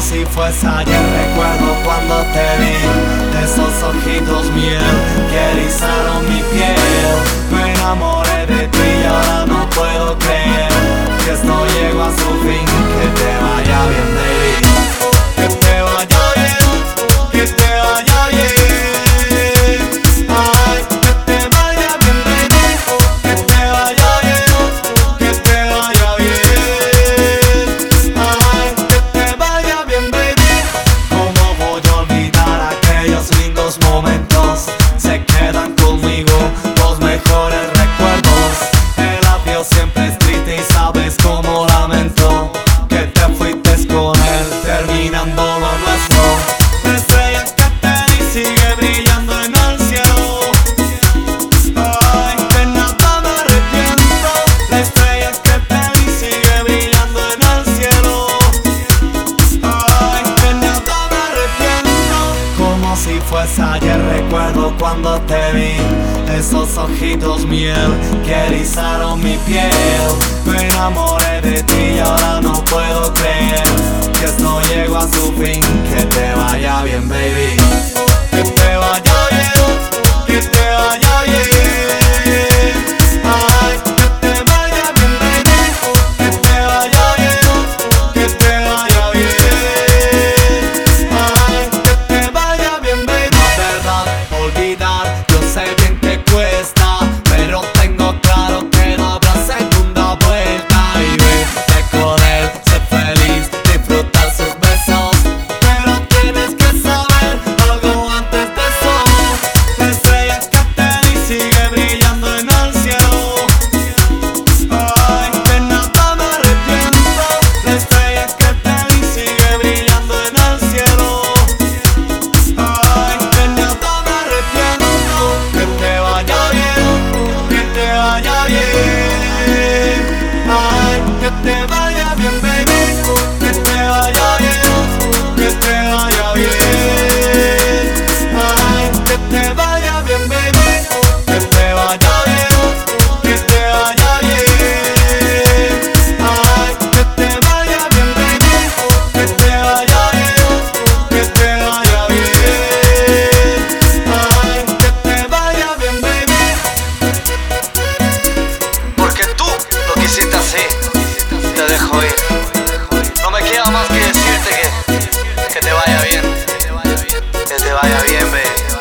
si fuese ayer recuerdo Pues ayer recuerdo cuando te vi, esos ojitos miel que erizaron mi piel. Me enamoré de ti y ahora no puedo creer que esto llegó a su fin. Que te vaya bien, baby. never baby.